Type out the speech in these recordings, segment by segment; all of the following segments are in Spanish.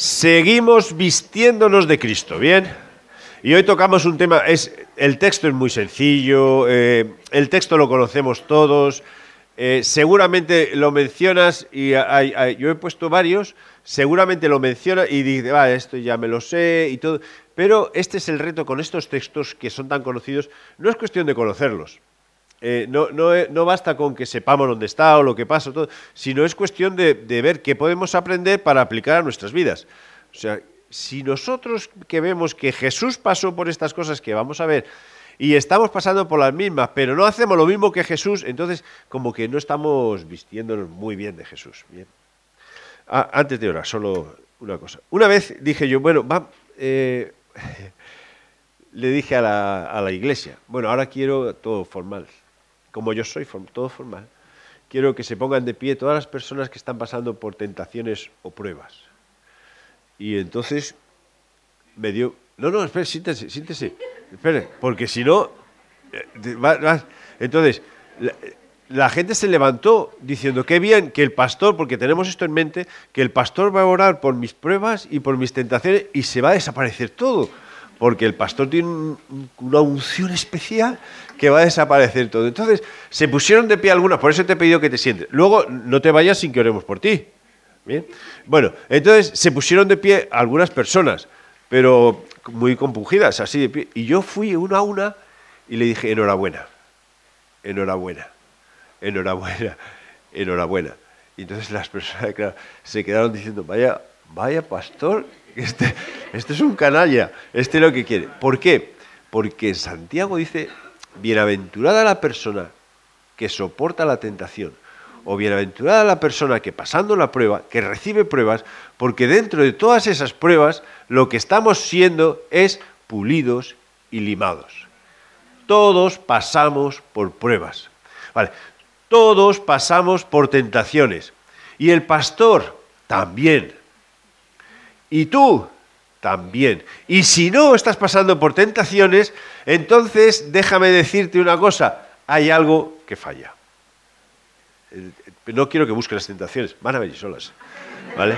Seguimos vistiéndonos de Cristo, ¿bien? Y hoy tocamos un tema, es, el texto es muy sencillo, eh, el texto lo conocemos todos, eh, seguramente lo mencionas y yo he puesto varios, seguramente lo menciona y dice, va, esto ya me lo sé y todo, pero este es el reto con estos textos que son tan conocidos, no es cuestión de conocerlos, eh, no, basta con que sepamos dónde está o lo que pasa, todo, sino es cuestión de, ver qué podemos aprender para aplicar a nuestras vidas. O sea, si nosotros que vemos que Jesús pasó por estas cosas que vamos a ver y estamos pasando por las mismas, pero no hacemos lo mismo que Jesús, entonces como que no estamos vistiéndonos muy bien de Jesús. Bien. Ah, antes de orar, solo una cosa. Una vez dije yo, bueno, va, eh, le dije a la iglesia, bueno, ahora quiero todo formal como yo soy, todo formal, quiero que se pongan de pie todas las personas que están pasando por tentaciones o pruebas. Y entonces me dio, no, no, espere, siéntese, siéntese, espere, porque si no, eh, entonces, la, gente se levantó diciendo, qué bien que el pastor, porque tenemos esto en mente, que el pastor va a orar por mis pruebas y por mis tentaciones y se va a desaparecer todo porque el pastor tiene una unción especial que va a desaparecer todo. Entonces, se pusieron de pie algunas, por eso te he pedido que te sientes. Luego, no te vayas sin que oremos por ti. ¿Bien? Bueno, entonces se pusieron de pie algunas personas, pero muy compungidas, así de pie. Y yo fui una a una y le dije, enhorabuena, enhorabuena, enhorabuena, enhorabuena. Y entonces las personas se quedaron diciendo, vaya, vaya pastor este, este es un canalla, este es lo que quiere. ¿Por qué? Porque Santiago dice, bienaventurada la persona que soporta la tentación, o bienaventurada la persona que pasando la prueba, que recibe pruebas, porque dentro de todas esas pruebas lo que estamos siendo es pulidos y limados. Todos pasamos por pruebas. Vale. Todos pasamos por tentaciones. Y el pastor también. Y tú también. Y si no estás pasando por tentaciones, entonces déjame decirte una cosa, hay algo que falla. No quiero que busques las tentaciones, van a venir solas. ¿Vale?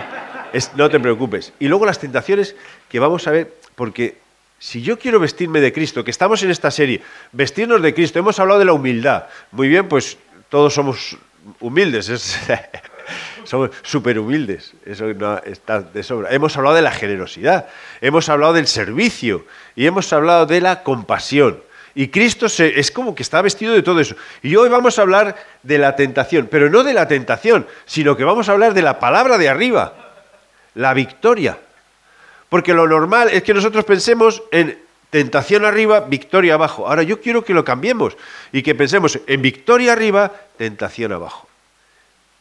no te preocupes. Y luego las tentaciones que vamos a ver, porque si yo quiero vestirme de Cristo, que estamos en esta serie, vestirnos de Cristo, hemos hablado de la humildad. Muy bien, pues todos somos humildes. Es, somos súper humildes, eso no está de sobra. Hemos hablado de la generosidad, hemos hablado del servicio y hemos hablado de la compasión. Y Cristo es como que está vestido de todo eso. Y hoy vamos a hablar de la tentación, pero no de la tentación, sino que vamos a hablar de la palabra de arriba, la victoria. Porque lo normal es que nosotros pensemos en tentación arriba, victoria abajo. Ahora yo quiero que lo cambiemos y que pensemos en victoria arriba, tentación abajo.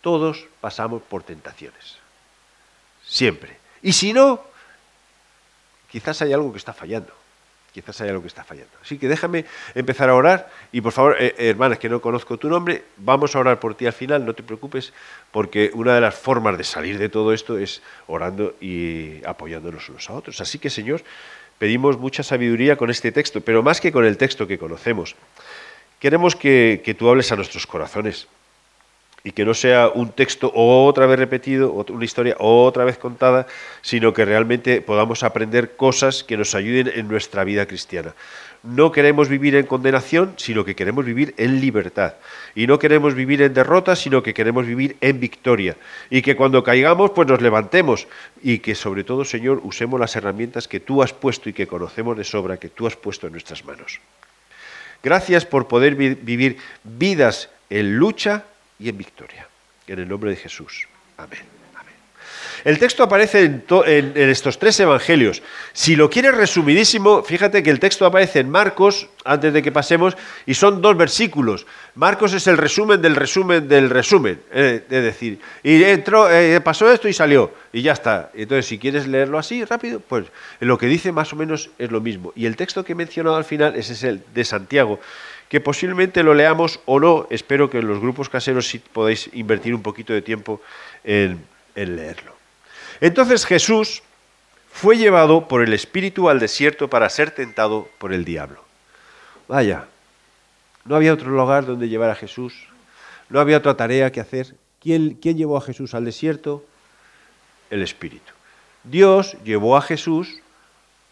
Todos pasamos por tentaciones. Siempre. Y si no, quizás hay algo que está fallando. Quizás hay algo que está fallando. Así que déjame empezar a orar. Y por favor, eh, hermanas, que no conozco tu nombre, vamos a orar por ti al final, no te preocupes, porque una de las formas de salir de todo esto es orando y apoyándonos unos a otros. Así que, Señor, pedimos mucha sabiduría con este texto, pero más que con el texto que conocemos. Queremos que, que tú hables a nuestros corazones y que no sea un texto otra vez repetido, una historia otra vez contada, sino que realmente podamos aprender cosas que nos ayuden en nuestra vida cristiana. No queremos vivir en condenación, sino que queremos vivir en libertad. Y no queremos vivir en derrota, sino que queremos vivir en victoria. Y que cuando caigamos, pues nos levantemos. Y que sobre todo, Señor, usemos las herramientas que tú has puesto y que conocemos de sobra, que tú has puesto en nuestras manos. Gracias por poder vivir vidas en lucha y en victoria. En el nombre de Jesús. Amén. El texto aparece en, estos tres evangelios. Si lo quieres resumidísimo, fíjate que el texto aparece en Marcos, antes de que pasemos, y son dos versículos. Marcos es el resumen del resumen del resumen. Eh, es decir, y entró, eh, pasó esto y salió, y ya está. Entonces, si quieres leerlo así, rápido, pues lo que dice más o menos es lo mismo. Y el texto que he mencionado al final ese es el de Santiago que posiblemente lo leamos o no. Espero que en los grupos caseros sí podáis invertir un poquito de tiempo en, leerlo. Entonces Jesús fue llevado por el Espíritu al desierto para ser tentado por el diablo. Vaya, no había otro lugar donde llevar a Jesús, no había otra tarea que hacer. ¿Quién, quién llevó a Jesús al desierto? El Espíritu. Dios llevó a Jesús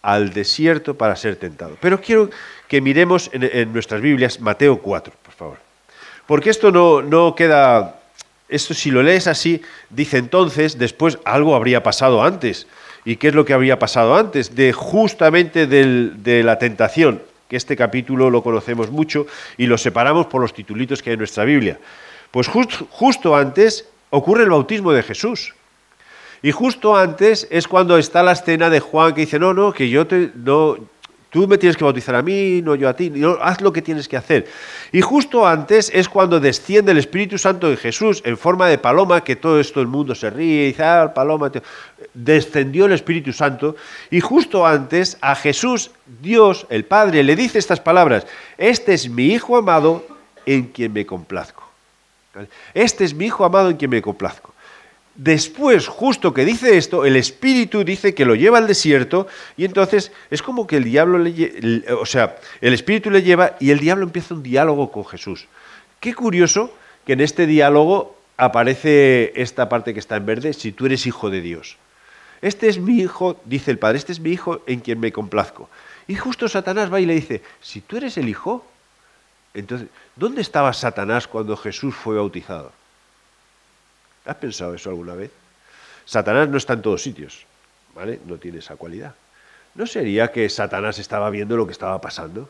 al desierto para ser tentado. Pero quiero que miremos en, nuestras Biblias Mateo 4, por favor. Porque esto no, no queda esto si lo lees así, dice entonces, después algo habría pasado antes. ¿Y qué es lo que habría pasado antes? De justamente de la tentación, que este capítulo lo conocemos mucho y lo separamos por los titulitos que hay en nuestra Biblia. Pues justo antes ocurre el bautismo de Jesús. Y justo antes es cuando está la escena de Juan que dice, no, no, que yo te, no, Tú me tienes que bautizar a mí, no yo a ti. haz lo que tienes que hacer. Y justo antes es cuando desciende el Espíritu Santo de Jesús en forma de paloma, que todo esto el mundo se ríe y dice, ah, paloma. Descendió el Espíritu Santo. Y justo antes a Jesús, Dios, el Padre, le dice estas palabras. Este es mi Hijo amado en quien me complazco. Este es mi Hijo amado en quien me complazco. Después, justo que dice esto, el espíritu dice que lo lleva al desierto y entonces es como que el diablo le, o sea, el espíritu le lleva y el diablo empieza un diálogo con Jesús. Qué curioso que en este diálogo aparece esta parte que está en verde, si tú eres hijo de Dios. Este es mi hijo, dice el Padre, este es mi hijo en quien me complazco. Y justo Satanás va y le dice, si tú eres el hijo, entonces, ¿dónde estaba Satanás cuando Jesús fue bautizado? ¿Has pensado eso alguna vez? Satanás no está en todos sitios, ¿vale? No tiene esa cualidad. ¿No sería que Satanás estaba viendo lo que estaba pasando?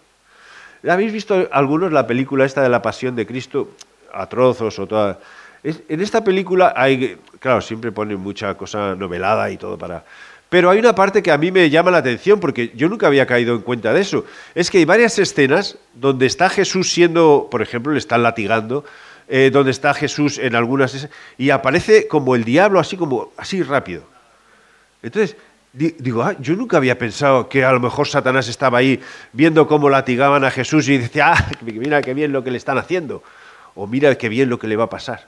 ¿Habéis visto algunos la película esta de la pasión de Cristo a trozos o toda? En esta película hay, claro, siempre ponen mucha cosa novelada y todo para... Pero hay una parte que a mí me llama la atención porque yo nunca había caído en cuenta de eso. Es que hay varias escenas donde está Jesús siendo, por ejemplo, le están latigando, eh, donde está Jesús en algunas y aparece como el diablo así como así rápido. Entonces digo, ah, yo nunca había pensado que a lo mejor Satanás estaba ahí viendo cómo latigaban a Jesús y decía, ah, mira qué bien lo que le están haciendo o mira qué bien lo que le va a pasar.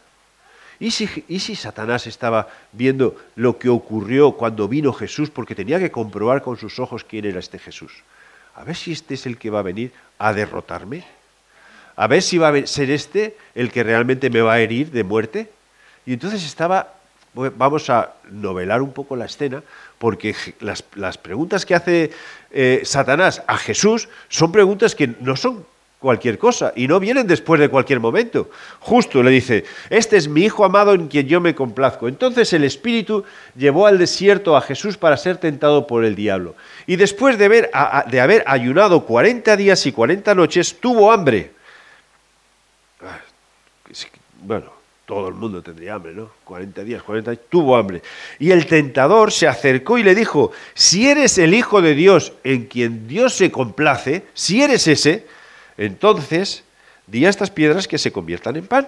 ¿Y si, ¿Y si Satanás estaba viendo lo que ocurrió cuando vino Jesús porque tenía que comprobar con sus ojos quién era este Jesús? A ver si este es el que va a venir a derrotarme a ver si va a ser este el que realmente me va a herir de muerte. Y entonces estaba, vamos a novelar un poco la escena, porque las, preguntas que hace eh, Satanás a Jesús son preguntas que no son cualquier cosa y no vienen después de cualquier momento. Justo le dice, este es mi Hijo amado en quien yo me complazco. Entonces el Espíritu llevó al desierto a Jesús para ser tentado por el diablo. Y después de haber, de haber ayunado 40 días y 40 noches, tuvo hambre bueno, todo el mundo tendría hambre, ¿no? 40 días, 40 días, tuvo hambre. Y el tentador se acercó y le dijo, si eres el Hijo de Dios en quien Dios se complace, si eres ese, entonces di a estas piedras que se conviertan en pan.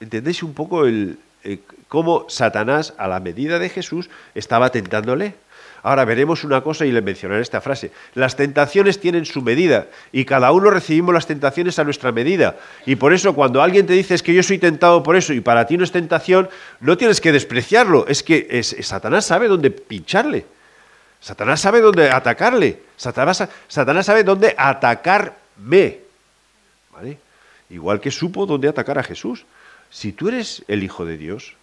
¿Entendéis un poco el, cómo Satanás, a la medida de Jesús, estaba tentándole? Ahora veremos una cosa y le mencionaré esta frase. Las tentaciones tienen su medida y cada uno recibimos las tentaciones a nuestra medida. Y por eso cuando alguien te dice es que yo soy tentado por eso y para ti no es tentación, no tienes que despreciarlo. Es que Satanás sabe dónde pincharle. Satanás sabe dónde atacarle. Satanás, Satanás sabe dónde atacarme. ¿Vale? Igual que supo dónde atacar a Jesús. Si tú eres el Hijo de Dios,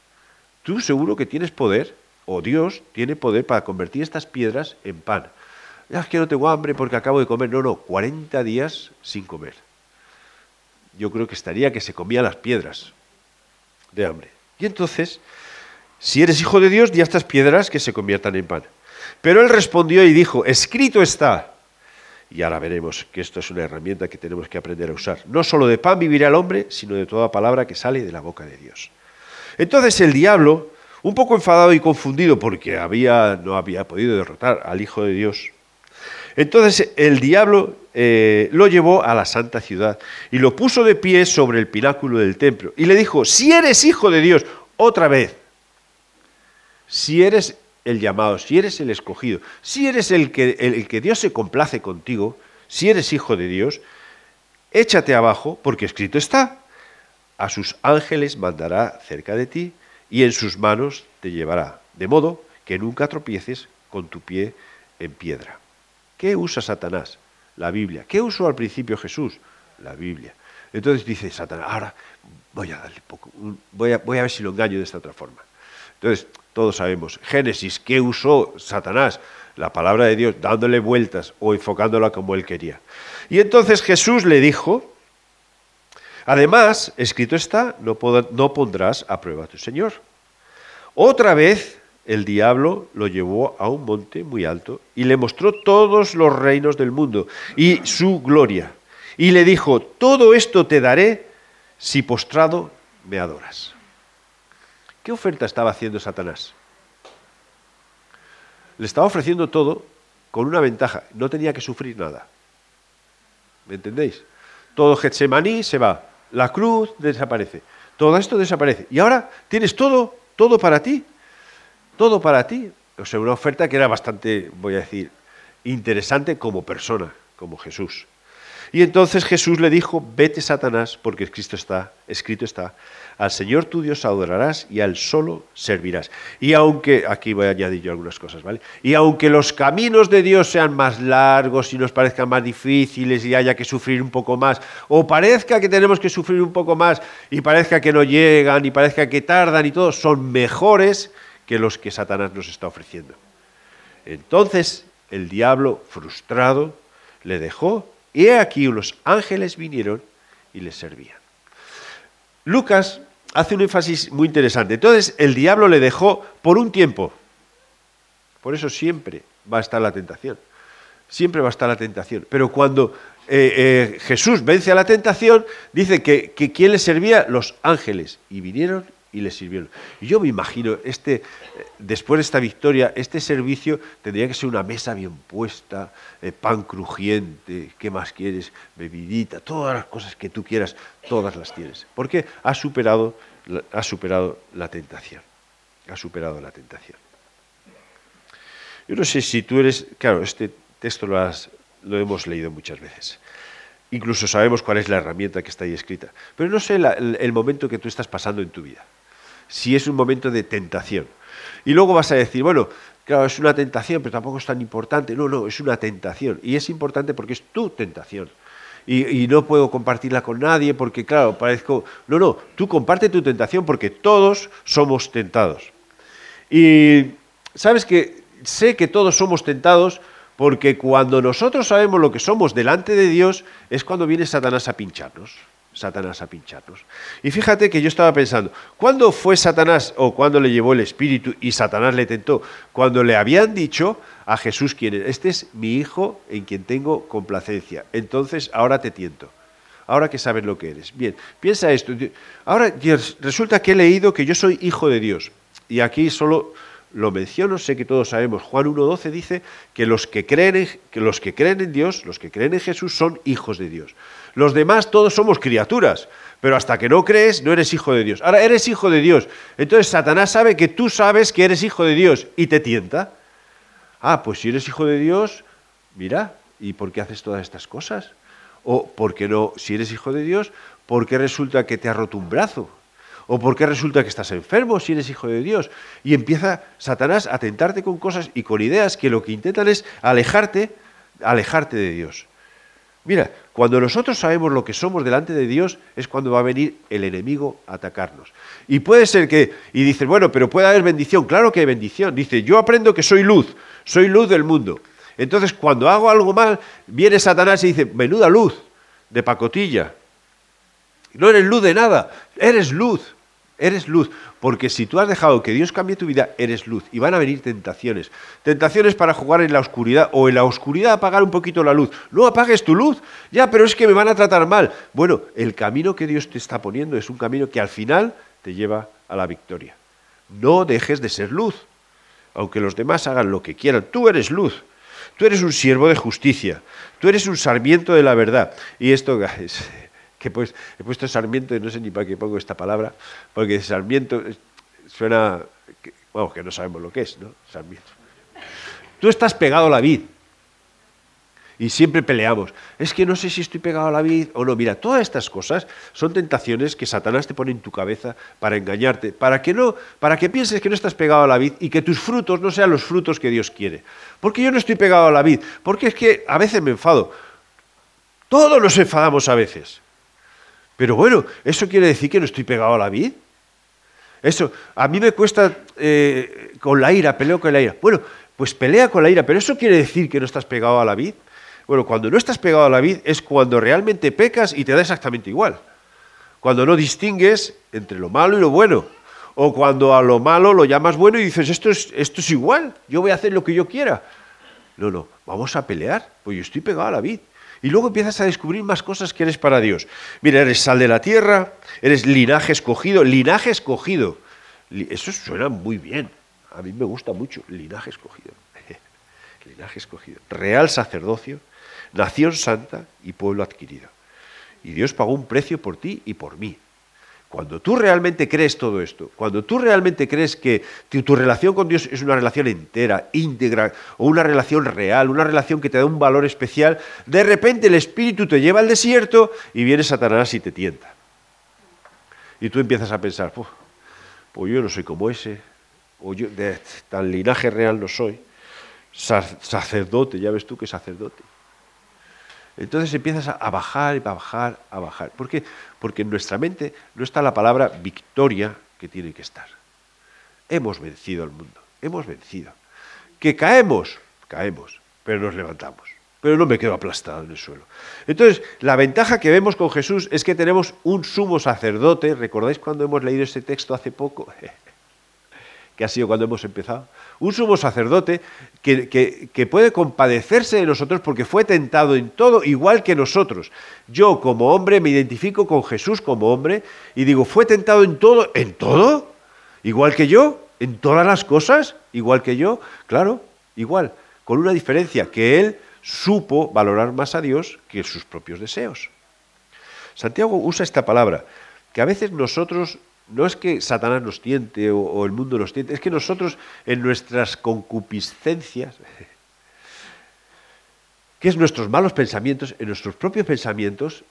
tú seguro que tienes poder o Dios tiene poder para convertir estas piedras en pan. Ya es que no tengo hambre porque acabo de comer. No, no, 40 días sin comer. Yo creo que estaría que se comía las piedras de hambre. Y entonces, si eres hijo de Dios, di a estas piedras que se conviertan en pan. Pero él respondió y dijo, escrito está. Y ahora veremos que esto es una herramienta que tenemos que aprender a usar. No solo de pan vivirá el hombre, sino de toda palabra que sale de la boca de Dios. Entonces el diablo un poco enfadado y confundido porque había, no había podido derrotar al Hijo de Dios. Entonces el diablo eh, lo llevó a la santa ciudad y lo puso de pie sobre el pináculo del templo y le dijo, si eres hijo de Dios, otra vez, si eres el llamado, si eres el escogido, si eres el que, el que Dios se complace contigo, si eres hijo de Dios, échate abajo porque escrito está, a sus ángeles mandará cerca de ti y en sus manos te llevará, de modo que nunca tropieces con tu pie en piedra. ¿Qué usa Satanás? La Biblia. ¿Qué usó al principio Jesús? La Biblia. Entonces dice Satanás, ahora voy a darle poco, voy a, voy a ver si lo engaño de esta otra forma. Entonces, todos sabemos. Génesis, ¿qué usó Satanás? La palabra de Dios, dándole vueltas o enfocándola como él quería. Y entonces Jesús le dijo, además, escrito está, no, pondrás a prueba a tu Señor. Otra vez el diablo lo llevó a un monte muy alto y le mostró todos los reinos del mundo y su gloria. Y le dijo, todo esto te daré si postrado me adoras. ¿Qué oferta estaba haciendo Satanás? Le estaba ofreciendo todo con una ventaja, no tenía que sufrir nada. ¿Me entendéis? Todo Getsemaní se va, la cruz desaparece, todo esto desaparece. Y ahora tienes todo, todo para ti, todo para ti. O sea, una oferta que era bastante, voy a decir, interesante como persona, como Jesús. Y entonces Jesús le dijo, vete Satanás, porque Cristo está, escrito está, al Señor tu Dios adorarás y al solo servirás. Y aunque, aquí voy a añadir yo algunas cosas, ¿vale? Y aunque los caminos de Dios sean más largos y nos parezcan más difíciles y haya que sufrir un poco más, o parezca que tenemos que sufrir un poco más y parezca que no llegan y parezca que tardan y todo, son mejores que los que Satanás nos está ofreciendo. Entonces el diablo, frustrado, le dejó y he aquí los ángeles vinieron y les servían. Lucas hace un énfasis muy interesante. Entonces el diablo le dejó por un tiempo. Por eso siempre va a estar la tentación. Siempre va a estar la tentación. Pero cuando eh, eh, Jesús vence a la tentación, dice que, que ¿quién le servía? Los ángeles. Y vinieron y le sirvieron. Yo me imagino, este, después de esta victoria, este servicio tendría que ser una mesa bien puesta, eh, pan crujiente, ¿qué más quieres? Bebidita, todas las cosas que tú quieras, todas las tienes. Porque ha superado, ha superado la tentación. Ha superado la tentación. Yo no sé si tú eres, claro, este texto lo, lo hemos leído muchas veces. Incluso sabemos cuál es la herramienta que está ahí escrita. Pero no sé el momento que tú estás pasando en tu vida si es un momento de tentación. Y luego vas a decir, bueno, claro, es una tentación, pero tampoco es tan importante. No, no, es una tentación. Y es importante porque es tu tentación. Y, no puedo compartirla con nadie porque, claro, parezco... No, no, tú comparte tu tentación porque todos somos tentados. Y sabes que sé que todos somos tentados porque cuando nosotros sabemos lo que somos delante de Dios es cuando viene Satanás a pincharnos. Satanás a pincharnos. Y fíjate que yo estaba pensando, ¿cuándo fue Satanás o cuándo le llevó el Espíritu y Satanás le tentó? Cuando le habían dicho a Jesús quién es, este es mi hijo en quien tengo complacencia, entonces ahora te tiento. Ahora que sabes lo que eres. Bien, piensa esto. Ahora resulta que he leído que yo soy hijo de Dios. Y aquí solo lo menciono, sé que todos sabemos, Juan 1.12 dice que los que, creen que los que creen en Dios, los que creen en Jesús son hijos de Dios. Los demás todos somos criaturas, pero hasta que no crees no eres hijo de Dios. Ahora eres hijo de Dios. Entonces Satanás sabe que tú sabes que eres hijo de Dios y te tienta. Ah, pues si eres hijo de Dios, mira, ¿y por qué haces todas estas cosas? O, ¿por qué no? Si eres hijo de Dios, ¿por qué resulta que te ha roto un brazo? ¿O por qué resulta que estás enfermo si eres hijo de Dios? Y empieza Satanás a tentarte con cosas y con ideas que lo que intentan es alejarte, alejarte de Dios. Mira, cuando nosotros sabemos lo que somos delante de Dios es cuando va a venir el enemigo a atacarnos. Y puede ser que, y dices, bueno, pero puede haber bendición. Claro que hay bendición. Dice, yo aprendo que soy luz, soy luz del mundo. Entonces, cuando hago algo mal, viene Satanás y dice, menuda luz de pacotilla. No eres luz de nada, eres luz. Eres luz, porque si tú has dejado que Dios cambie tu vida, eres luz. Y van a venir tentaciones. Tentaciones para jugar en la oscuridad o en la oscuridad apagar un poquito la luz. No apagues tu luz. Ya, pero es que me van a tratar mal. Bueno, el camino que Dios te está poniendo es un camino que al final te lleva a la victoria. No dejes de ser luz. Aunque los demás hagan lo que quieran, tú eres luz. Tú eres un siervo de justicia. Tú eres un sarmiento de la verdad. Y esto es que pues, he puesto sarmiento y no sé ni para qué pongo esta palabra, porque sarmiento suena, bueno, que no sabemos lo que es, ¿no? Sarmiento. Tú estás pegado a la vid y siempre peleamos. Es que no sé si estoy pegado a la vid o no. Mira, todas estas cosas son tentaciones que Satanás te pone en tu cabeza para engañarte, para que no, para que pienses que no estás pegado a la vid y que tus frutos no sean los frutos que Dios quiere. Porque yo no estoy pegado a la vid, porque es que a veces me enfado. Todos nos enfadamos a veces. Pero bueno, ¿eso quiere decir que no estoy pegado a la vid? Eso, a mí me cuesta eh, con la ira, peleo con la ira. Bueno, pues pelea con la ira, pero eso quiere decir que no estás pegado a la vid. Bueno, cuando no estás pegado a la vid es cuando realmente pecas y te da exactamente igual. Cuando no distingues entre lo malo y lo bueno. O cuando a lo malo lo llamas bueno y dices, esto es, esto es igual, yo voy a hacer lo que yo quiera. No, no, vamos a pelear, pues yo estoy pegado a la vid. Y luego empiezas a descubrir más cosas que eres para Dios. Mira, eres sal de la tierra, eres linaje escogido, linaje escogido. Eso suena muy bien. A mí me gusta mucho, linaje escogido. linaje escogido. Real sacerdocio, nación santa y pueblo adquirido. Y Dios pagó un precio por ti y por mí. Cuando tú realmente crees todo esto, cuando tú realmente crees que tu, relación con Dios es una relación entera, íntegra, o una relación real, una relación que te da un valor especial, de repente el Espíritu te lleva al desierto y viene Satanás y te tienta. Y tú empiezas a pensar, pues yo no soy como ese, o yo de tan linaje real no soy, sacerdote, ya ves tú que sacerdote. Entonces empiezas a bajar y a bajar, a bajar. ¿Por qué? Porque en nuestra mente no está la palabra victoria que tiene que estar. Hemos vencido al mundo, hemos vencido. Que caemos, caemos, pero nos levantamos. Pero no me quedo aplastado en el suelo. Entonces, la ventaja que vemos con Jesús es que tenemos un sumo sacerdote. ¿Recordáis cuando hemos leído ese texto hace poco? que ha sido cuando hemos empezado, un sumo sacerdote que, puede compadecerse de nosotros porque fue tentado en todo igual que nosotros. Yo como hombre me identifico con Jesús como hombre y digo, fue tentado en todo, ¿en todo? Igual que yo, en todas las cosas, igual que yo, claro, igual, con una diferencia, que él supo valorar más a Dios que sus propios deseos. Santiago usa esta palabra, que a veces nosotros no es que Satanás nos tiente o, el mundo nos tiente, es que nosotros en nuestras concupiscencias, que es nuestros malos pensamientos, en nuestros propios pensamientos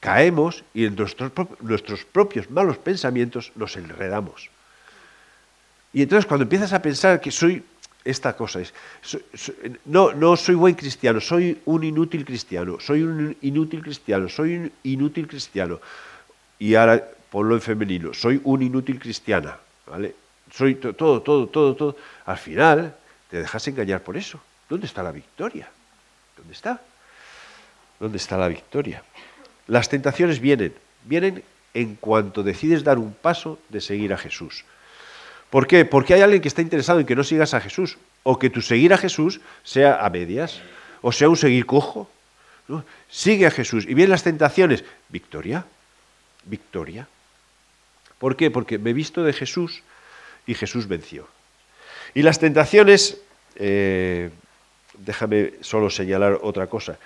caemos y en nuestros, nuestros propios malos pensamientos nos enredamos. Y entonces cuando empiezas a pensar que soy esta cosa es, no, no soy buen cristiano, soy un inútil cristiano, soy un inútil cristiano, soy un inútil cristiano. Y ahora ponlo en femenino, soy un inútil cristiana, ¿vale? Soy todo, todo, todo, todo. Al final te dejas engañar por eso. ¿Dónde está la victoria? ¿Dónde está? ¿Dónde está la victoria? Las tentaciones vienen, vienen en cuanto decides dar un paso de seguir a Jesús. ¿Por qué? Porque hay alguien que está interesado en que no sigas a Jesús, o que tu seguir a Jesús sea a medias, o sea un seguir cojo. Sigue a Jesús y vienen las tentaciones. Victoria, victoria. ¿Por qué? Porque me he visto de Jesús y Jesús venció. Y las tentaciones, eh, déjame solo señalar otra cosa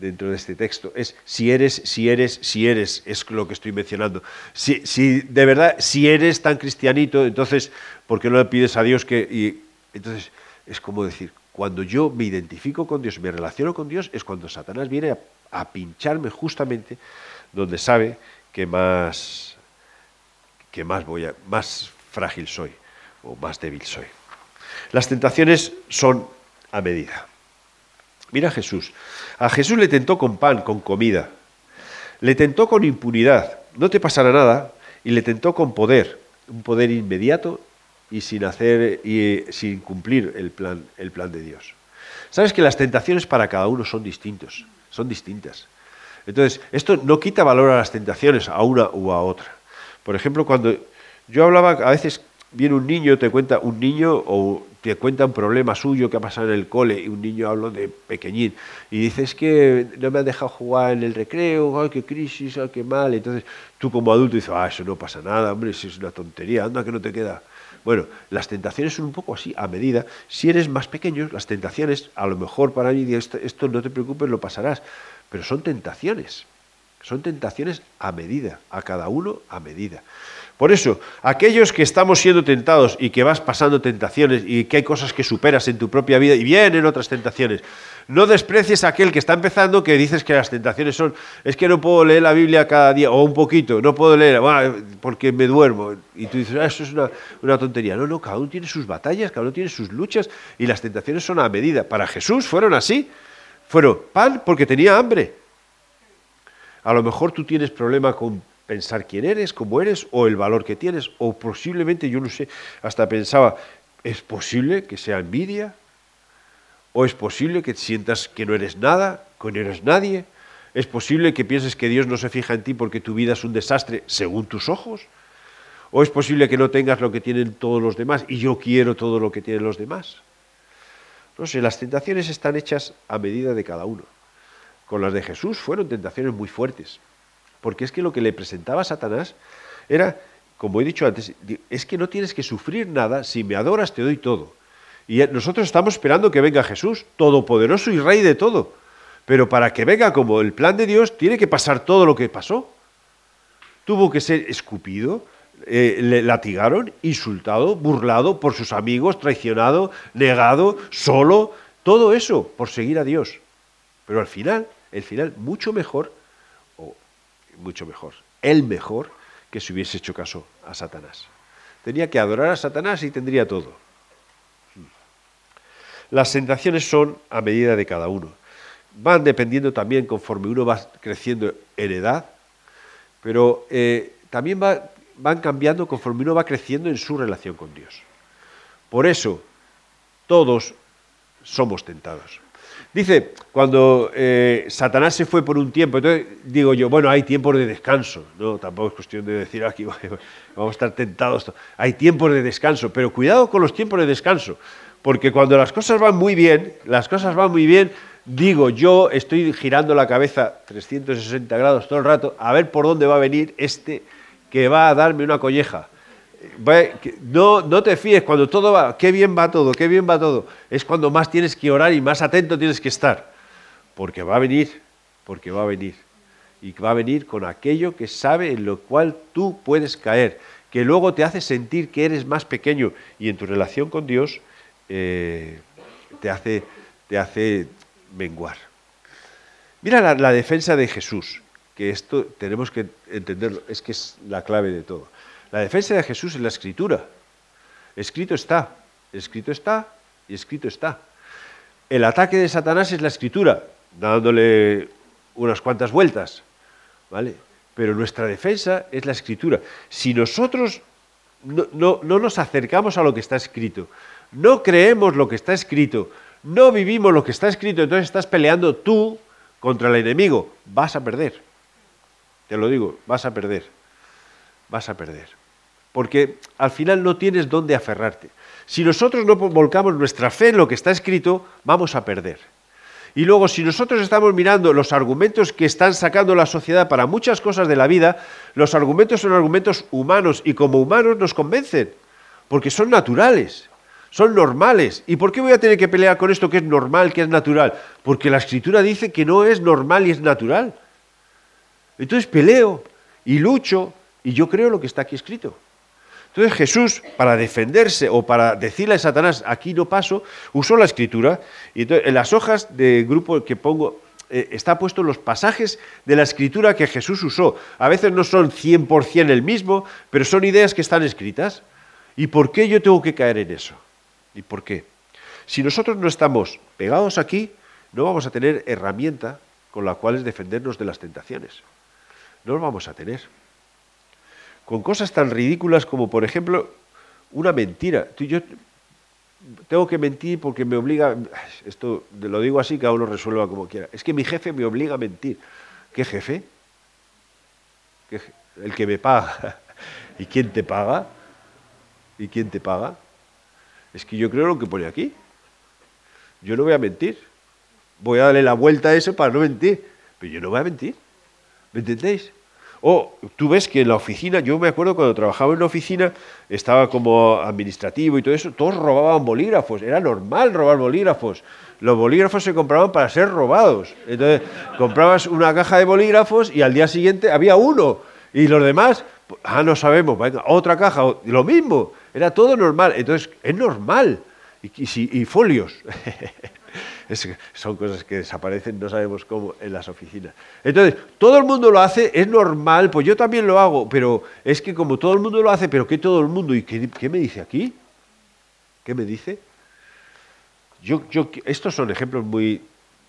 dentro de este texto, es si eres, si eres, si eres, es lo que estoy mencionando. Si, si de verdad, si eres tan cristianito, entonces, ¿por qué no le pides a Dios que... Y, entonces, es como decir, cuando yo me identifico con Dios, me relaciono con Dios, es cuando Satanás viene a pincharme justamente donde sabe que más que más, voy a, más frágil soy o más débil soy. Las tentaciones son a medida. Mira a Jesús. A Jesús le tentó con pan, con comida. Le tentó con impunidad. No te pasará nada. Y le tentó con poder. Un poder inmediato y sin hacer y sin cumplir el plan, el plan de Dios. Sabes que las tentaciones para cada uno son distintos, son distintas. Entonces, esto no quita valor a las tentaciones, a una u a otra. Por ejemplo, cuando yo hablaba, a veces viene un niño, te cuenta un niño o te cuenta un problema suyo que ha pasado en el cole y un niño habla de pequeñín y dices que no me han dejado jugar en el recreo, ay, qué crisis, ay, qué mal. Entonces tú como adulto dices, ah, eso no pasa nada, hombre, eso es una tontería, anda que no te queda. Bueno, las tentaciones son un poco así, a medida. Si eres más pequeño, las tentaciones, a lo mejor para mí, esto, esto no te preocupes, lo pasarás, pero son tentaciones. Son tentaciones a medida, a cada uno a medida. Por eso, aquellos que estamos siendo tentados y que vas pasando tentaciones y que hay cosas que superas en tu propia vida y vienen otras tentaciones, no desprecies a aquel que está empezando que dices que las tentaciones son, es que no puedo leer la Biblia cada día o un poquito, no puedo leer porque me duermo. Y tú dices, ah, eso es una, una tontería. No, no, cada uno tiene sus batallas, cada uno tiene sus luchas y las tentaciones son a medida. Para Jesús fueron así. Fueron pan porque tenía hambre. A lo mejor tú tienes problema con pensar quién eres, cómo eres, o el valor que tienes, o posiblemente, yo no sé, hasta pensaba, ¿es posible que sea envidia? ¿O es posible que sientas que no eres nada, que no eres nadie? ¿Es posible que pienses que Dios no se fija en ti porque tu vida es un desastre según tus ojos? ¿O es posible que no tengas lo que tienen todos los demás y yo quiero todo lo que tienen los demás? No sé, las tentaciones están hechas a medida de cada uno. Con las de Jesús fueron tentaciones muy fuertes, porque es que lo que le presentaba Satanás era, como he dicho antes, es que no tienes que sufrir nada, si me adoras te doy todo. Y nosotros estamos esperando que venga Jesús, todopoderoso y rey de todo. Pero para que venga como el plan de Dios, tiene que pasar todo lo que pasó. Tuvo que ser escupido, eh, le latigaron, insultado, burlado por sus amigos, traicionado, negado, solo, todo eso por seguir a Dios. Pero al final, el final mucho mejor, o mucho mejor, el mejor que si hubiese hecho caso a Satanás. Tenía que adorar a Satanás y tendría todo. Las tentaciones son a medida de cada uno. Van dependiendo también conforme uno va creciendo en edad, pero eh, también va van cambiando conforme uno va creciendo en su relación con Dios. Por eso, todos somos tentados. Dice, cuando eh, Satanás se fue por un tiempo, entonces digo yo, bueno, hay tiempos de descanso, no, tampoco es cuestión de decir aquí vamos a estar tentados, hay tiempos de descanso, pero cuidado con los tiempos de descanso, porque cuando las cosas van muy bien, las cosas van muy bien, digo yo, estoy girando la cabeza 360 grados todo el rato, a ver por dónde va a venir este que va a darme una colleja. No, no te fíes cuando todo va, qué bien va todo, qué bien va todo. Es cuando más tienes que orar y más atento tienes que estar. Porque va a venir, porque va a venir. Y va a venir con aquello que sabe en lo cual tú puedes caer, que luego te hace sentir que eres más pequeño y en tu relación con Dios eh, te, hace, te hace menguar. Mira la defensa de Jesús que esto tenemos que entenderlo, es que es la clave de todo. La defensa de Jesús es la escritura. Escrito está, escrito está y escrito está. El ataque de Satanás es la escritura, dándole unas cuantas vueltas, ¿vale? Pero nuestra defensa es la escritura. Si nosotros no, no nos acercamos a lo que está escrito, no creemos lo que está escrito, no vivimos lo que está escrito, entonces estás peleando tú contra el enemigo, vas a perder. Te lo digo, vas a perder. Vas a perder. Porque al final no tienes dónde aferrarte. Si nosotros no volcamos nuestra fe en lo que está escrito, vamos a perder. Y luego, si nosotros estamos mirando los argumentos que están sacando la sociedad para muchas cosas de la vida, los argumentos son argumentos humanos y como humanos nos convencen, porque son naturales, son normales. ¿Y por qué voy a tener que pelear con esto que es normal, que es natural? Porque la escritura dice que no es normal y es natural. Entonces peleo y lucho y yo creo lo que está aquí escrito. Entonces Jesús, para defenderse o para decirle a Satanás, aquí no paso, usó la escritura. Y en las hojas del grupo que pongo eh, está puesto los pasajes de la escritura que Jesús usó. A veces no son 100% el mismo, pero son ideas que están escritas. ¿Y por qué yo tengo que caer en eso? ¿Y por qué? Si nosotros no estamos pegados aquí, no vamos a tener herramienta con la cual defendernos de las tentaciones no lo vamos a tener. Con cosas tan ridículas como, por ejemplo, una mentira. yo tengo que mentir porque me obliga, esto lo digo así, cada uno resuelva como quiera. Es que mi jefe me obliga a mentir. ¿Qué jefe? El que me paga. ¿Y quién te paga? ¿Y quién te paga? Es que yo creo lo que pone aquí. Yo no voy a mentir. Voy a darle la vuelta a eso para no mentir. Pero yo no voy a mentir. ¿Me entendéis? O tú ves que en la oficina, yo me acuerdo cuando trabajaba en la oficina, estaba como administrativo y todo eso, todos robaban bolígrafos, era normal robar bolígrafos. Los bolígrafos se compraban para ser robados. Entonces, comprabas una caja de bolígrafos y al día siguiente había uno. Y los demás, ah, no sabemos, venga, otra caja, lo mismo. Era todo normal. Entonces, es normal. Y, y folios. son cosas que desaparecen, no sabemos cómo, en las oficinas. Entonces, todo el mundo lo hace, es normal, pues yo también lo hago, pero es que como todo el mundo lo hace, pero ¿qué todo el mundo? ¿Y qué, me dice aquí? ¿Qué me dice? Yo, yo, estos son ejemplos muy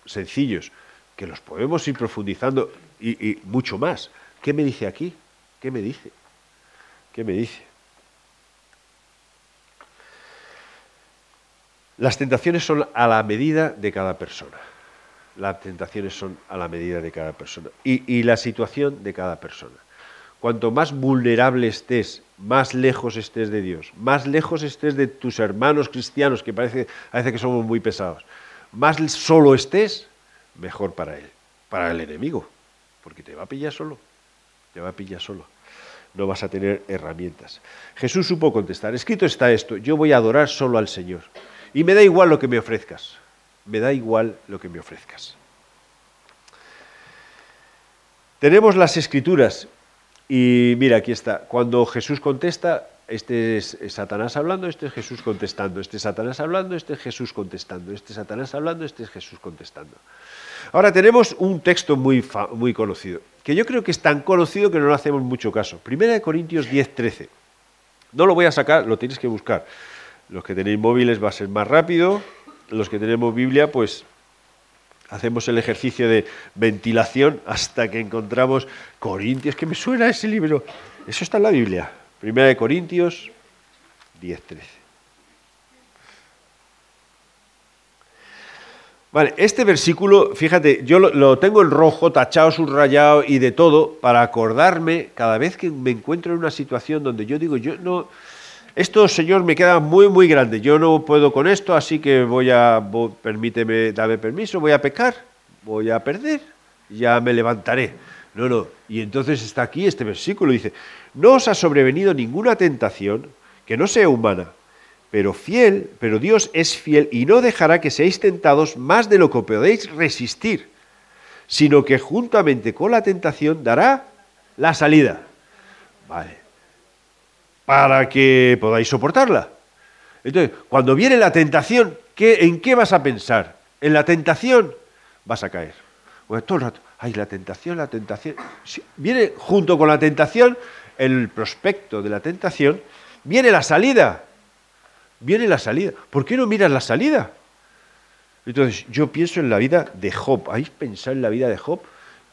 sencillos, que los podemos ir profundizando y mucho más. ¿Qué me dice aquí? ¿Qué me dice? ¿Qué me dice? Las tentaciones son a la medida de cada persona. Las tentaciones son a la medida de cada persona. Y, la situación de cada persona. Cuanto más vulnerable estés, más lejos estés de Dios, más lejos estés de tus hermanos cristianos, que parece, parece que somos muy pesados, más solo estés, mejor para él, para el enemigo, porque te va a pillar solo, te va a pillar solo. No vas a tener herramientas. Jesús supo contestar, escrito está esto, yo voy a adorar solo al Señor. Y me da igual lo que me ofrezcas, me da igual lo que me ofrezcas. Tenemos las escrituras y mira, aquí está. Cuando Jesús contesta, este es Satanás hablando, este es Jesús contestando, este es Satanás hablando, este es Jesús contestando, este es Satanás hablando, este es Jesús contestando. Ahora tenemos un texto muy, muy conocido, que yo creo que es tan conocido que no le hacemos mucho caso. Primera de Corintios 10, 13. No lo voy a sacar, lo tienes que buscar. Los que tenéis móviles va a ser más rápido, los que tenemos Biblia, pues hacemos el ejercicio de ventilación hasta que encontramos Corintios, que me suena ese libro. Eso está en la Biblia. Primera de Corintios 10, 13. Vale, este versículo, fíjate, yo lo, tengo en rojo, tachado, subrayado y de todo, para acordarme cada vez que me encuentro en una situación donde yo digo, yo no, esto, Señor, me queda muy, muy grande. Yo no puedo con esto, así que voy a, permíteme, dame permiso, voy a pecar, voy a perder, ya me levantaré. No, no. Y entonces está aquí este versículo, dice, no os ha sobrevenido ninguna tentación que no sea humana, pero fiel, pero Dios es fiel y no dejará que seáis tentados más de lo que podéis resistir, sino que juntamente con la tentación dará la salida. Vale para que podáis soportarla. Entonces, cuando viene la tentación, ¿en qué vas a pensar? En la tentación vas a caer. Pues todo el rato, ay, la tentación, la tentación. viene junto con la tentación, el prospecto de la tentación, viene la salida. Viene la salida. ¿Por qué no miras la salida? Entonces, yo pienso en la vida de Job. ¿Habéis pensado en la vida de Job?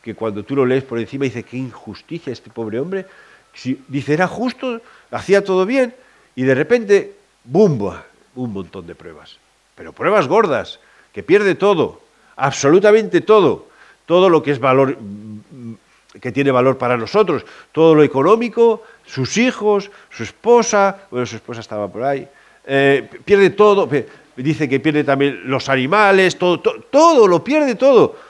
Que cuando tú lo lees por encima dice, qué injusticia este pobre hombre. Si, dice, era justo, hacía todo bien y de repente, ¡bumba! Un montón de pruebas. Pero pruebas gordas, que pierde todo, absolutamente todo. Todo lo que es valor, mm, que tiene valor para nosotros, todo lo económico, sus hijos, su esposa, bueno, su esposa estaba por ahí, eh, pierde todo, dice que pierde también los animales, todo, todo, lo pierde todo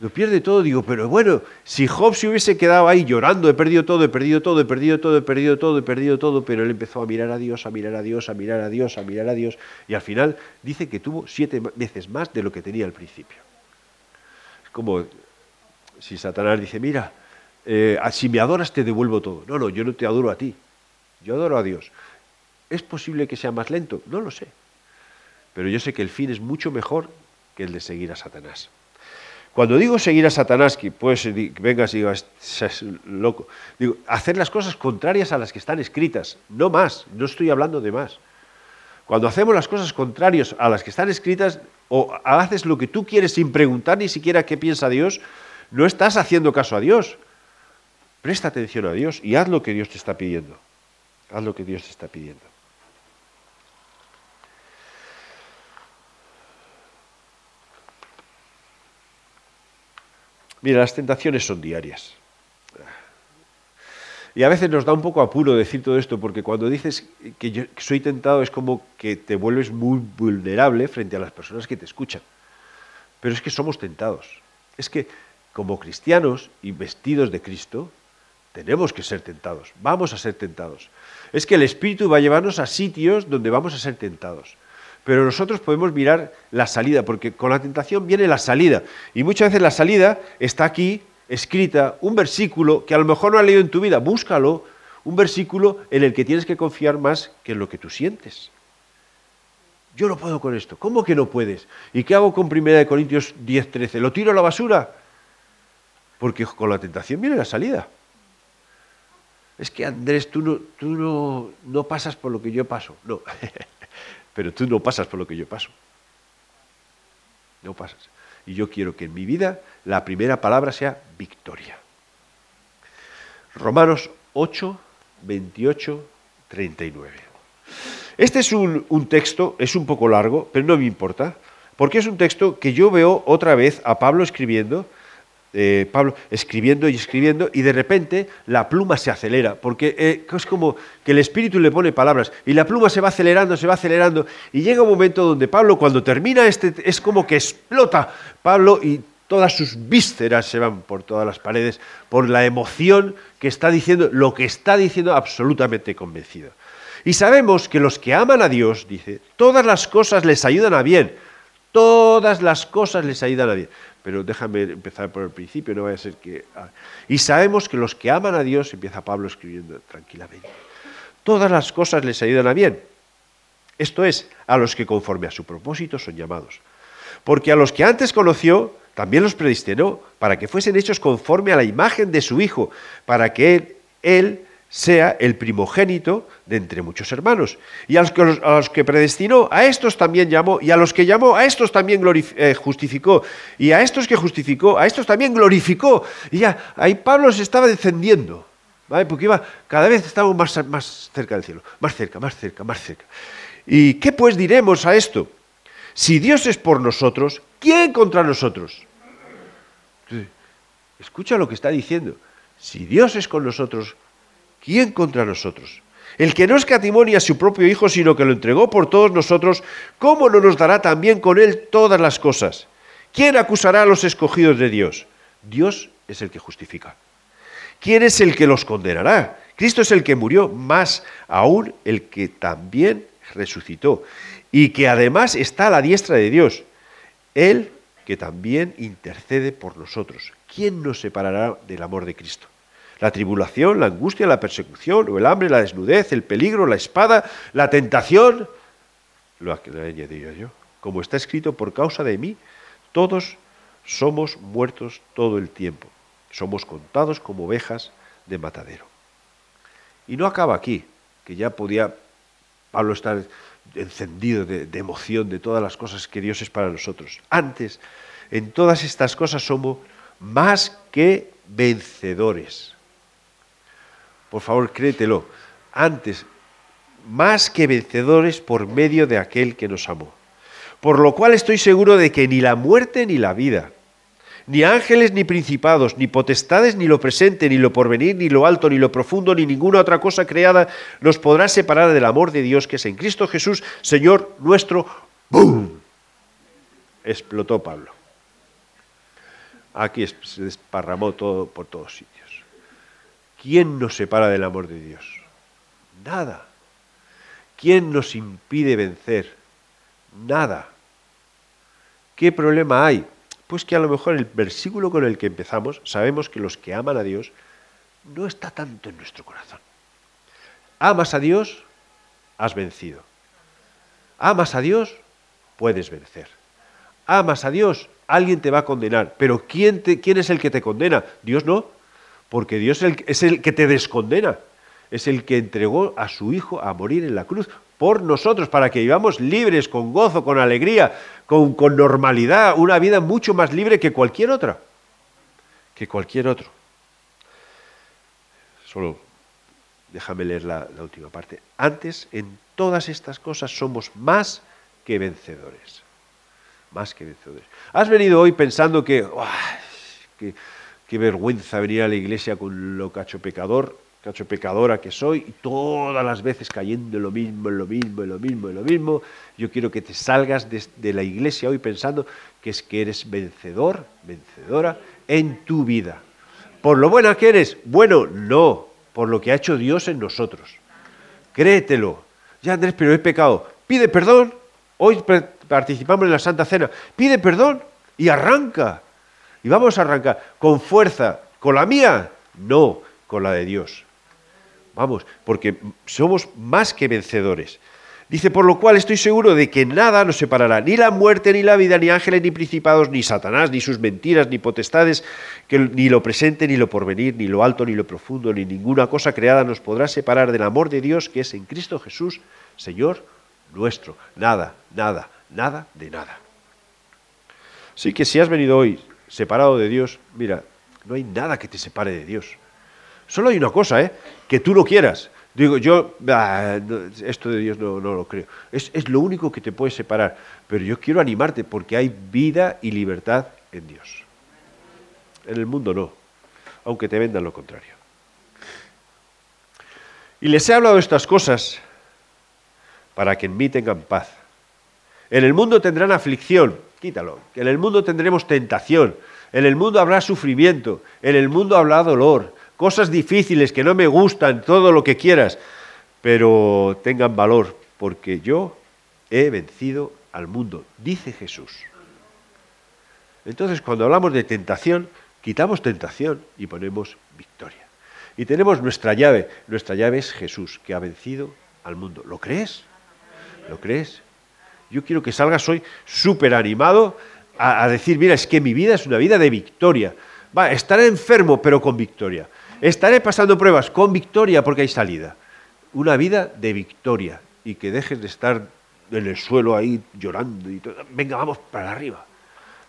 lo pierde todo. Digo, pero bueno, si Job se hubiese quedado ahí llorando, he perdido todo, he perdido todo, he perdido todo, he perdido todo, he perdido todo, pero él empezó a mirar a Dios, a mirar a Dios, a mirar a Dios, a mirar a Dios, y al final dice que tuvo siete veces más de lo que tenía al principio. Es como si Satanás dice, mira, eh, si me adoras te devuelvo todo. No, no, yo no te adoro a ti, yo adoro a Dios. ¿Es posible que sea más lento? No lo sé. Pero yo sé que el fin es mucho mejor que el de seguir a Satanás. Cuando digo seguir a Satanás, que pues vengas y digas, es loco, digo, hacer las cosas contrarias a las que están escritas, no más, no estoy hablando de más. Cuando hacemos las cosas contrarias a las que están escritas, o haces lo que tú quieres sin preguntar ni siquiera qué piensa Dios, no estás haciendo caso a Dios. Presta atención a Dios y haz lo que Dios te está pidiendo. Haz lo que Dios te está pidiendo. Mira, las tentaciones son diarias. Y a veces nos da un poco apuro decir todo esto, porque cuando dices que yo soy tentado es como que te vuelves muy vulnerable frente a las personas que te escuchan. Pero es que somos tentados. Es que como cristianos y vestidos de Cristo, tenemos que ser tentados. Vamos a ser tentados. Es que el Espíritu va a llevarnos a sitios donde vamos a ser tentados. Pero nosotros podemos mirar la salida, porque con la tentación viene la salida. Y muchas veces la salida está aquí escrita, un versículo que a lo mejor no has leído en tu vida, búscalo, un versículo en el que tienes que confiar más que en lo que tú sientes. Yo no puedo con esto. ¿Cómo que no puedes? ¿Y qué hago con 1 Corintios 10, 13? ¿Lo tiro a la basura? Porque con la tentación viene la salida. Es que Andrés, tú no, tú no, no pasas por lo que yo paso. No. pero tú no pasas por lo que yo paso. No pasas. Y yo quiero que en mi vida la primera palabra sea victoria. Romanos 8, 28, 39. Este es un, un texto, es un poco largo, pero no me importa, porque es un texto que yo veo otra vez a Pablo escribiendo, eh, Pablo escribiendo y escribiendo, y de repente la pluma se acelera, porque eh, es como que el espíritu le pone palabras, y la pluma se va acelerando, se va acelerando, y llega un momento donde Pablo, cuando termina este, es como que explota Pablo y todas sus vísceras se van por todas las paredes, por la emoción que está diciendo, lo que está diciendo absolutamente convencido. Y sabemos que los que aman a Dios, dice, todas las cosas les ayudan a bien, todas las cosas les ayudan a bien pero déjame empezar por el principio, no vaya a ser que... Ah. Y sabemos que los que aman a Dios, empieza Pablo escribiendo tranquilamente, todas las cosas les ayudan a bien. Esto es, a los que conforme a su propósito son llamados. Porque a los que antes conoció, también los predestinó, para que fuesen hechos conforme a la imagen de su Hijo, para que él, él sea el primogénito de entre muchos hermanos. Y a los, que, predestinó, a estos también llamó, y a los que llamó, a estos también eh, justificó, y a estos que justificó, a estos también glorificó. Y ya, ahí Pablo se estaba descendiendo, ¿vale? porque iba, cada vez estábamos más, más cerca del cielo, más cerca, más cerca, más cerca. ¿Y qué pues diremos a esto? Si Dios es por nosotros, ¿quién contra nosotros? Escucha lo que está diciendo. Si Dios es con nosotros, ¿quién contra nosotros? El que no escatimó ni a su propio Hijo, sino que lo entregó por todos nosotros, ¿cómo no nos dará también con él todas las cosas? ¿Quién acusará a los escogidos de Dios? Dios es el que justifica. ¿Quién es el que los condenará? Cristo es el que murió, más aún el que también resucitó y que además está a la diestra de Dios. Él que también intercede por nosotros. ¿Quién nos separará del amor de Cristo? La tribulación, la angustia, la persecución, o el hambre, la desnudez, el peligro, la espada, la tentación. Lo añadido yo. Como está escrito, por causa de mí, todos somos muertos todo el tiempo. Somos contados como ovejas de matadero. Y no acaba aquí, que ya podía Pablo estar encendido de, de, emoción de todas las cosas que Dios es para nosotros. Antes, en todas estas cosas somos más que vencedores por favor, créetelo, antes, más que vencedores por medio de aquel que nos amó. Por lo cual estoy seguro de que ni la muerte ni la vida, ni ángeles ni principados, ni potestades, ni lo presente, ni lo porvenir, ni lo alto, ni lo profundo, ni ninguna otra cosa creada nos podrá separar del amor de Dios que es en Cristo Jesús, Señor nuestro. ¡Bum! Explotó Pablo. Aquí se desparramó todo por todos sitios. ¿Quién nos separa del amor de Dios? Nada. ¿Quién nos impide vencer? Nada. ¿Qué problema hay? Pues que a lo mejor el versículo con el que empezamos, sabemos que los que aman a Dios no está tanto en nuestro corazón. Amas a Dios, has vencido. Amas a Dios, puedes vencer. Amas a Dios, alguien te va a condenar. Pero ¿quién, te, ¿quién es el que te condena? Dios no porque Dios es el que te descondena, es el que entregó a su Hijo a morir en la cruz por nosotros, para que vivamos libres, con gozo, con alegría, con, normalidad, una vida mucho más libre que cualquier otra, que cualquier otro. Solo déjame leer la, última parte. Antes, en todas estas cosas somos más que vencedores. Más que vencedores. Has venido hoy pensando que, que qué vergüenza venir a la iglesia con lo cacho pecador, cacho pecadora que soy, y todas las veces cayendo en lo mismo, en lo mismo, en lo mismo, en lo mismo. Yo quiero que te salgas de, la iglesia hoy pensando que es que eres vencedor, vencedora en tu vida. Por lo buena que eres, bueno, no, por lo que ha hecho Dios en nosotros. Créetelo. Ya Andrés, pero he pecado. Pide perdón. Hoy participamos en la Santa Cena. Pide perdón y arranca. Y vamos a arrancar con fuerza. ¿Con la mía? No, con la de Dios. Vamos, porque somos más que vencedores. Dice, por lo cual estoy seguro de que nada nos separará, ni la muerte, ni la vida, ni ángeles, ni principados, ni Satanás, ni sus mentiras, ni potestades, ni lo presente, ni lo porvenir, ni lo alto, ni lo profundo, ni ninguna cosa creada nos podrá separar del amor de Dios que es en Cristo Jesús, Señor nuestro. Nada, nada, nada de nada. Así que si has venido hoy separado de Dios, mira, no hay nada que te separe de Dios. Solo hay una cosa, ¿eh? Que tú lo quieras. Digo, yo, esto de Dios no, no lo creo. Es, es, lo único que te puede separar. Pero yo quiero animarte porque hay vida y libertad en Dios. En el mundo no, aunque te vendan lo contrario. Y les he hablado estas cosas para que en mí tengan paz. En el mundo tendrán aflicción, quítalo. En el mundo tendremos tentación. En el mundo habrá sufrimiento. En el mundo habrá dolor. Cosas difíciles que no me gustan, todo lo que quieras. Pero tengan valor, porque yo he vencido al mundo, dice Jesús. Entonces, cuando hablamos de tentación, quitamos tentación y ponemos victoria. Y tenemos nuestra llave. Nuestra llave es Jesús, que ha vencido al mundo. ¿Lo crees? ¿Lo crees? Yo quiero que salgas hoy súper animado a, decir, mira, es que mi vida es una vida de victoria. Va, estaré enfermo, pero con victoria. Estaré pasando pruebas con victoria porque hay salida. Una vida de victoria y que dejes de estar en el suelo ahí llorando y todo. Venga, vamos para arriba.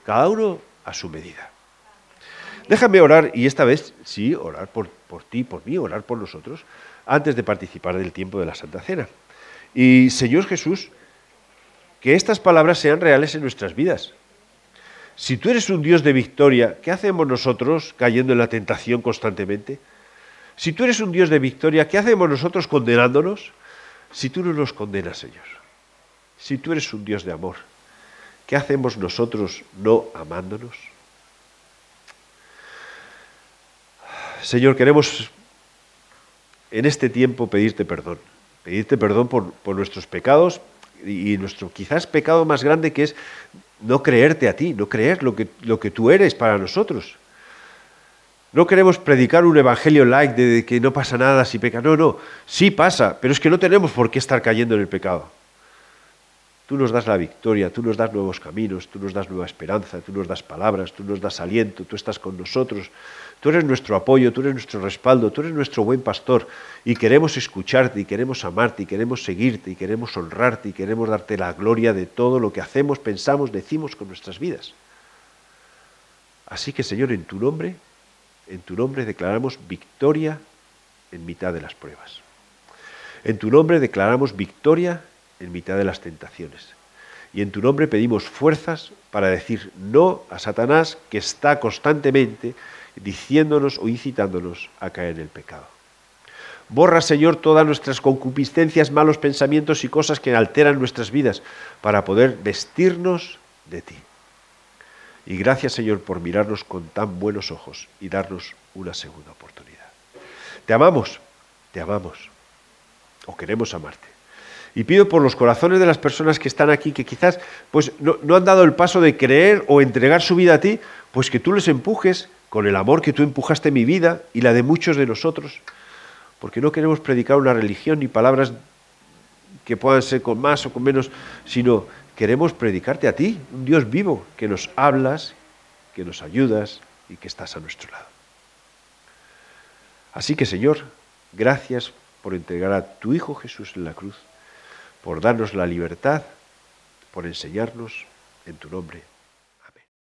Cada uno a su medida. Déjame orar, y esta vez sí, orar por, por ti, por mí, orar por nosotros, antes de participar del tiempo de la Santa Cena. Y Señor Jesús, que estas palabras sean reales en nuestras vidas. Si tú eres un Dios de victoria, ¿qué hacemos nosotros cayendo en la tentación constantemente? Si tú eres un Dios de victoria, ¿qué hacemos nosotros condenándonos? Si tú no nos condenas, Señor. Si tú eres un Dios de amor, ¿qué hacemos nosotros no amándonos? Señor, queremos en este tiempo pedirte perdón. Pedirte perdón por, nuestros pecados y, nuestro quizás pecado más grande que es no creerte a ti, no creer lo que, lo que tú eres para nosotros. No queremos predicar un evangelio like de que no pasa nada si peca. No, no, sí pasa, pero es que no tenemos por qué estar cayendo en el pecado. Tú nos das la victoria, tú nos das nuevos caminos, tú nos das nueva esperanza, tú nos das palabras, tú nos das aliento, tú estás con nosotros, tú eres nuestro apoyo, tú eres nuestro respaldo, tú eres nuestro buen pastor y queremos escucharte y queremos amarte y queremos seguirte y queremos honrarte y queremos darte la gloria de todo lo que hacemos, pensamos, decimos con nuestras vidas. Así que Señor, en tu nombre, en tu nombre declaramos victoria en mitad de las pruebas. En tu nombre declaramos victoria en mitad de las tentaciones. Y en tu nombre pedimos fuerzas para decir no a Satanás que está constantemente diciéndonos o incitándonos a caer en el pecado. Borra, Señor, todas nuestras concupiscencias, malos pensamientos y cosas que alteran nuestras vidas para poder vestirnos de ti. Y gracias, Señor, por mirarnos con tan buenos ojos y darnos una segunda oportunidad. Te amamos, te amamos, o queremos amarte. Y pido por los corazones de las personas que están aquí, que quizás pues, no, no, han dado el paso de creer o entregar su vida a ti, pues que tú les empujes con el amor que tú empujaste mi vida y la de muchos de nosotros. Porque no queremos predicar una religión ni palabras que puedan ser con más o con menos, sino queremos predicarte a ti, un Dios vivo, que nos hablas, que nos ayudas y que estás a nuestro lado. Así que Señor, gracias por entregar a tu Hijo Jesús en la cruz por darnos la libertad, por enseñarnos en tu nombre.